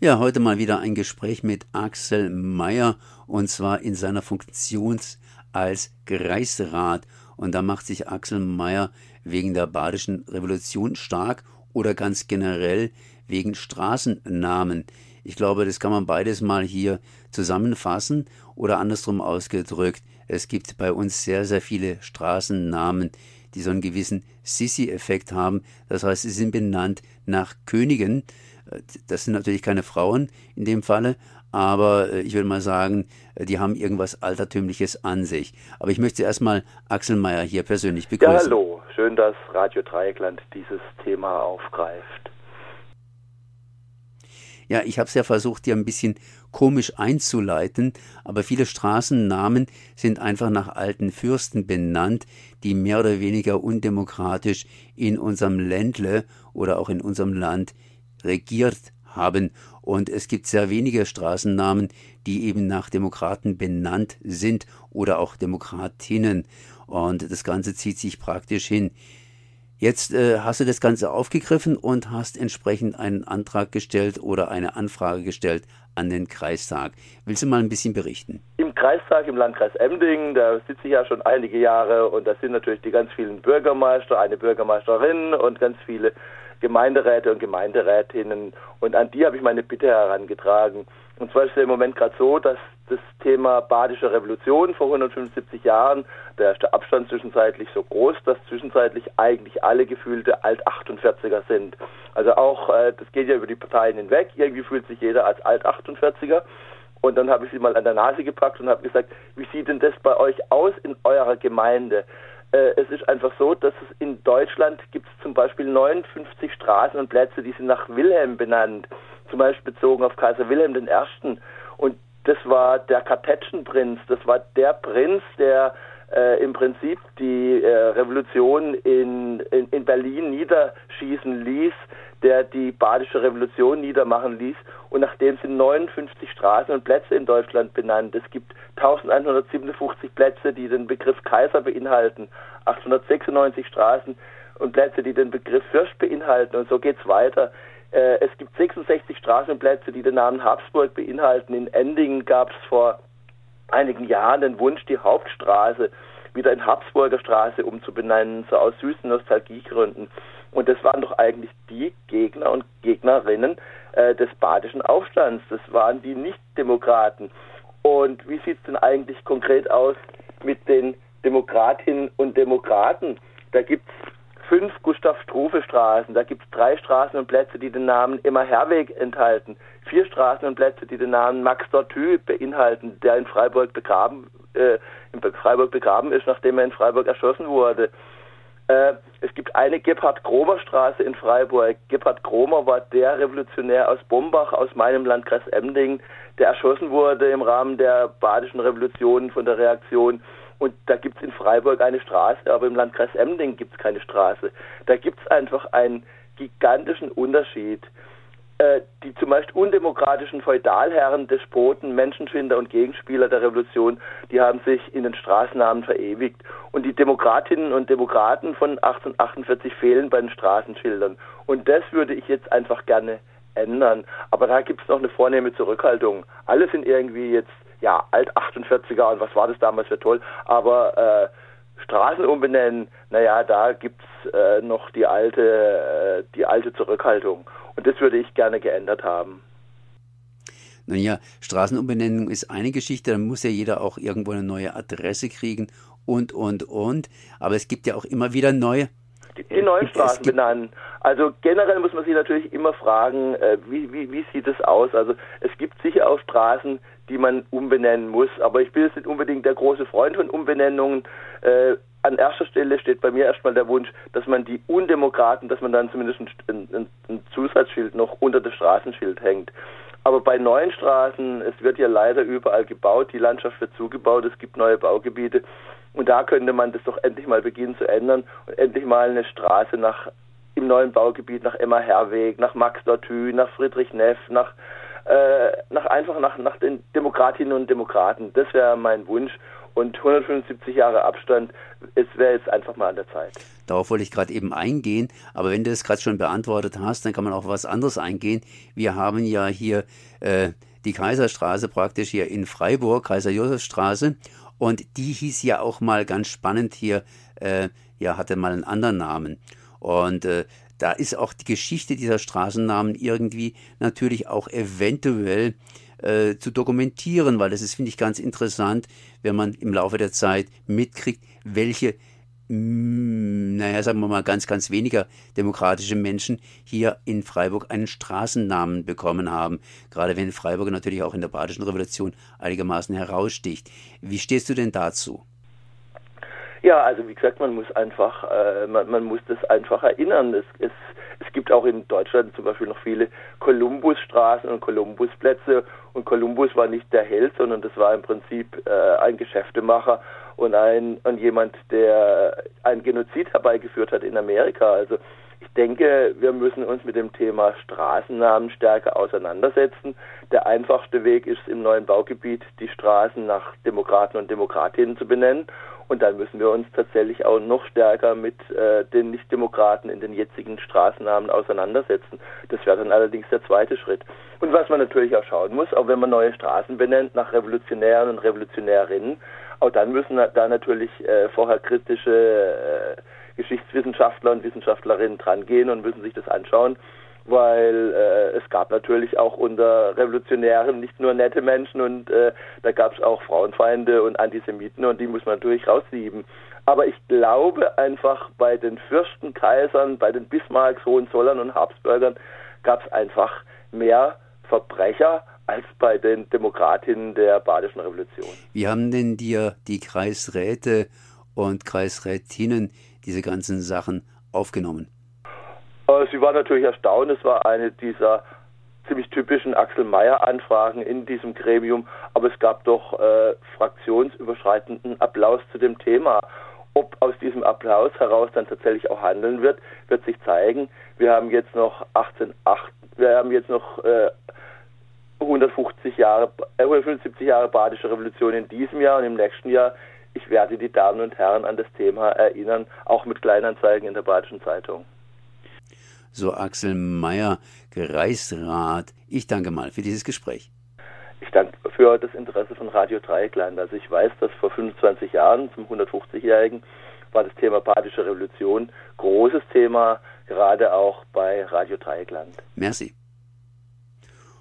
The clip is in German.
Ja, heute mal wieder ein Gespräch mit Axel Meyer und zwar in seiner Funktion als Kreisrat. Und da macht sich Axel Meyer wegen der Badischen Revolution stark oder ganz generell wegen Straßennamen. Ich glaube, das kann man beides mal hier zusammenfassen oder andersrum ausgedrückt. Es gibt bei uns sehr, sehr viele Straßennamen, die so einen gewissen Sissi-Effekt haben. Das heißt, sie sind benannt nach Königen. Das sind natürlich keine Frauen in dem Falle, aber äh, ich würde mal sagen, die haben irgendwas Altertümliches an sich. Aber ich möchte erstmal Axel Mayer hier persönlich begrüßen. Ja, hallo. Schön, dass Radio Dreieckland dieses Thema aufgreift. Ja, ich habe es ja versucht, dir ein bisschen komisch einzuleiten, aber viele Straßennamen sind einfach nach alten Fürsten benannt, die mehr oder weniger undemokratisch in unserem Ländle oder auch in unserem Land regiert haben. Und es gibt sehr wenige Straßennamen, die eben nach Demokraten benannt sind oder auch Demokratinnen. Und das Ganze zieht sich praktisch hin. Jetzt äh, hast du das Ganze aufgegriffen und hast entsprechend einen Antrag gestellt oder eine Anfrage gestellt an den Kreistag. Willst du mal ein bisschen berichten? Im Kreistag im Landkreis Emding, da sitze ich ja schon einige Jahre und da sind natürlich die ganz vielen Bürgermeister, eine Bürgermeisterin und ganz viele Gemeinderäte und Gemeinderätinnen. Und an die habe ich meine Bitte herangetragen. Und zwar ist es im Moment gerade so, dass das Thema Badische Revolution vor 175 Jahren, da ist der Abstand zwischenzeitlich so groß, dass zwischenzeitlich eigentlich alle gefühlte Alt-48er sind. Also auch, äh, das geht ja über die Parteien hinweg, irgendwie fühlt sich jeder als Alt-48er. Und dann habe ich sie mal an der Nase gepackt und habe gesagt, wie sieht denn das bei euch aus in eurer Gemeinde? Äh, es ist einfach so, dass es in Deutschland gibt es zum Beispiel 59 Straßen und Plätze, die sind nach Wilhelm benannt, zum Beispiel bezogen auf Kaiser Wilhelm I. Und das war der Kartätschenprinz, das war der Prinz, der äh, im Prinzip die äh, Revolution in, in, in Berlin niederschießen ließ, der die Badische Revolution niedermachen ließ. Und nachdem sind 59 Straßen und Plätze in Deutschland benannt. Es gibt 1157 Plätze, die den Begriff Kaiser beinhalten, 896 Straßen und Plätze, die den Begriff Fürst beinhalten. Und so geht's weiter. Äh, es gibt 66 Straßenplätze, die den Namen Habsburg beinhalten. In Endingen gab es vor einigen Jahren den Wunsch, die Hauptstraße wieder in Habsburger Straße umzubenennen, so aus süßen Nostalgiegründen. Und das waren doch eigentlich die Gegner und Gegnerinnen äh, des badischen Aufstands. Das waren die Nichtdemokraten. Und wie sieht es denn eigentlich konkret aus mit den Demokratinnen und Demokraten? Da gibt es fünf Gustav-Struve-Straßen, da gibt es drei Straßen und Plätze, die den Namen Emma Herweg enthalten, vier Straßen und Plätze, die den Namen Max Dortü beinhalten, der in Freiburg begraben, äh, in Freiburg begraben ist, nachdem er in Freiburg erschossen wurde. Äh, es gibt eine Gebhard-Kromer-Straße in Freiburg. Gebhard Kromer war der Revolutionär aus Bombach, aus meinem Landkreis Emding, der erschossen wurde im Rahmen der Badischen Revolution von der Reaktion. Und da gibt es in Freiburg eine Straße, aber im Landkreis Emding gibt es keine Straße. Da gibt es einfach einen gigantischen Unterschied. Äh, die zumeist undemokratischen Feudalherren, Despoten, Menschenschinder und Gegenspieler der Revolution, die haben sich in den Straßennamen verewigt. Und die Demokratinnen und Demokraten von 1848 fehlen bei den Straßenschildern. Und das würde ich jetzt einfach gerne ändern. Aber da gibt es noch eine vornehme Zurückhaltung. Alle sind irgendwie jetzt, ja, alt 48er und was war das damals für toll. Aber äh, Straßen umbenennen, naja, da gibt's äh, noch die alte, äh, die alte Zurückhaltung. Und das würde ich gerne geändert haben. Naja, Straßenumbenennung ist eine Geschichte, dann muss ja jeder auch irgendwo eine neue Adresse kriegen und, und, und. Aber es gibt ja auch immer wieder neue. Die, die neuen Straßen benennen. Also generell muss man sich natürlich immer fragen, äh, wie, wie, wie sieht es aus? Also es gibt sicher auch Straßen, die man umbenennen muss, aber ich bin jetzt nicht unbedingt der große Freund von Umbenennungen. Äh, an erster Stelle steht bei mir erstmal der Wunsch, dass man die Undemokraten, dass man dann zumindest ein, ein, Zusatzschild noch unter das Straßenschild hängt. Aber bei neuen Straßen, es wird ja leider überall gebaut, die Landschaft wird zugebaut, es gibt neue Baugebiete. Und da könnte man das doch endlich mal beginnen zu ändern und endlich mal eine Straße nach im neuen Baugebiet nach Emma Herweg, nach Max Dortü, nach Friedrich Neff, nach, äh, nach einfach nach, nach den Demokratinnen und Demokraten. Das wäre mein Wunsch. Und 175 Jahre Abstand, es wäre jetzt einfach mal an der Zeit. Darauf wollte ich gerade eben eingehen, aber wenn du es gerade schon beantwortet hast, dann kann man auch was anderes eingehen. Wir haben ja hier äh, die Kaiserstraße praktisch hier in Freiburg, Kaiser-Josef-Straße, und die hieß ja auch mal ganz spannend hier, äh, ja, hatte mal einen anderen Namen. Und äh, da ist auch die Geschichte dieser Straßennamen irgendwie natürlich auch eventuell äh, zu dokumentieren, weil das ist, finde ich, ganz interessant, wenn man im Laufe der Zeit mitkriegt, welche mm, naja, sagen wir mal, ganz, ganz weniger demokratische Menschen hier in Freiburg einen Straßennamen bekommen haben. Gerade wenn Freiburg natürlich auch in der Badischen Revolution einigermaßen heraussticht. Wie stehst du denn dazu? Ja, also wie gesagt, man muss einfach, äh, man, man, muss das einfach erinnern. Es, es, es gibt auch in Deutschland zum Beispiel noch viele Kolumbusstraßen und Kolumbusplätze und Kolumbus war nicht der Held, sondern das war im Prinzip äh, ein Geschäftemacher und ein und jemand, der ein Genozid herbeigeführt hat in Amerika. Also denke, wir müssen uns mit dem Thema Straßennamen stärker auseinandersetzen. Der einfachste Weg ist im neuen Baugebiet die Straßen nach Demokraten und Demokratinnen zu benennen und dann müssen wir uns tatsächlich auch noch stärker mit äh, den Nichtdemokraten in den jetzigen Straßennamen auseinandersetzen. Das wäre dann allerdings der zweite Schritt. Und was man natürlich auch schauen muss, auch wenn man neue Straßen benennt nach Revolutionären und Revolutionärinnen, auch dann müssen da natürlich äh, vorher kritische äh, Geschichtswissenschaftler und Wissenschaftlerinnen drangehen und müssen sich das anschauen weil äh, es gab natürlich auch unter Revolutionären nicht nur nette Menschen und äh, da gab es auch Frauenfeinde und Antisemiten und die muss man natürlich raussieben. Aber ich glaube einfach bei den Fürsten, Kaisern, bei den Bismarcks, Hohenzollern und Habsburgern gab es einfach mehr Verbrecher als bei den Demokratinnen der Badischen Revolution. Wie haben denn dir die Kreisräte und Kreisrätinnen diese ganzen Sachen aufgenommen? Äh, sie war natürlich erstaunt. Es war eine dieser ziemlich typischen Axel Mayer-Anfragen in diesem Gremium, aber es gab doch äh, fraktionsüberschreitenden Applaus zu dem Thema. Ob aus diesem Applaus heraus dann tatsächlich auch handeln wird, wird sich zeigen. Wir haben jetzt noch 1808, wir haben jetzt noch äh, 150 Jahre, äh, 175 Jahre Badische Revolution in diesem Jahr und im nächsten Jahr. Ich werde die Damen und Herren an das Thema erinnern, auch mit Kleinanzeigen in der Badischen Zeitung so Axel Meyer, Kreisrat. Ich danke mal für dieses Gespräch. Ich danke für das Interesse von Radio Dreieckland. Also ich weiß, dass vor 25 Jahren, zum 150-Jährigen, war das Thema Badische Revolution großes Thema, gerade auch bei Radio Dreieckland. Merci.